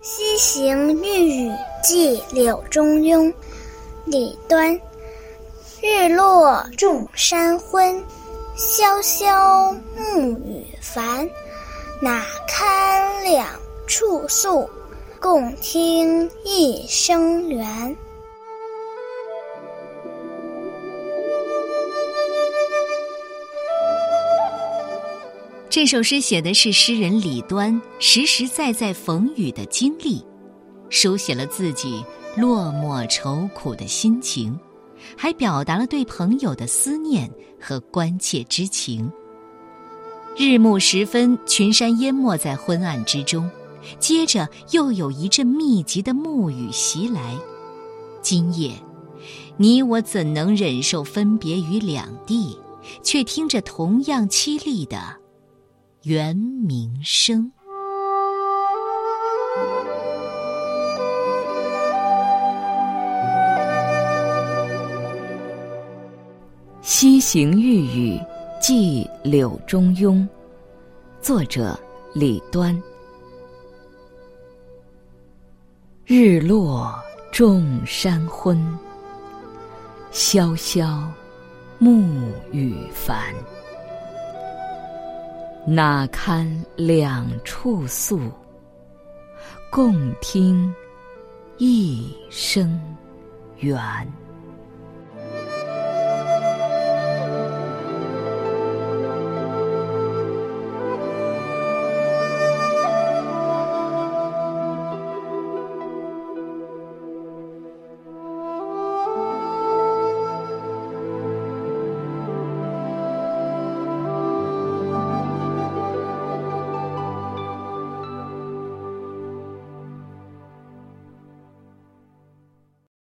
西行御雨寄柳中庸，李端。日落众山昏，萧萧暮雨繁。哪堪两处宿，共听一声猿。这首诗写的是诗人李端实实在在逢雨的经历，书写了自己落寞愁苦的心情，还表达了对朋友的思念和关切之情。日暮时分，群山淹没在昏暗之中，接着又有一阵密集的暮雨袭来。今夜，你我怎能忍受分别于两地，却听着同样凄厉的。圆明声，《西行欲语·寄柳中庸》，作者李端。日落众山昏，萧萧暮雨繁。哪堪两处宿，共听一声猿。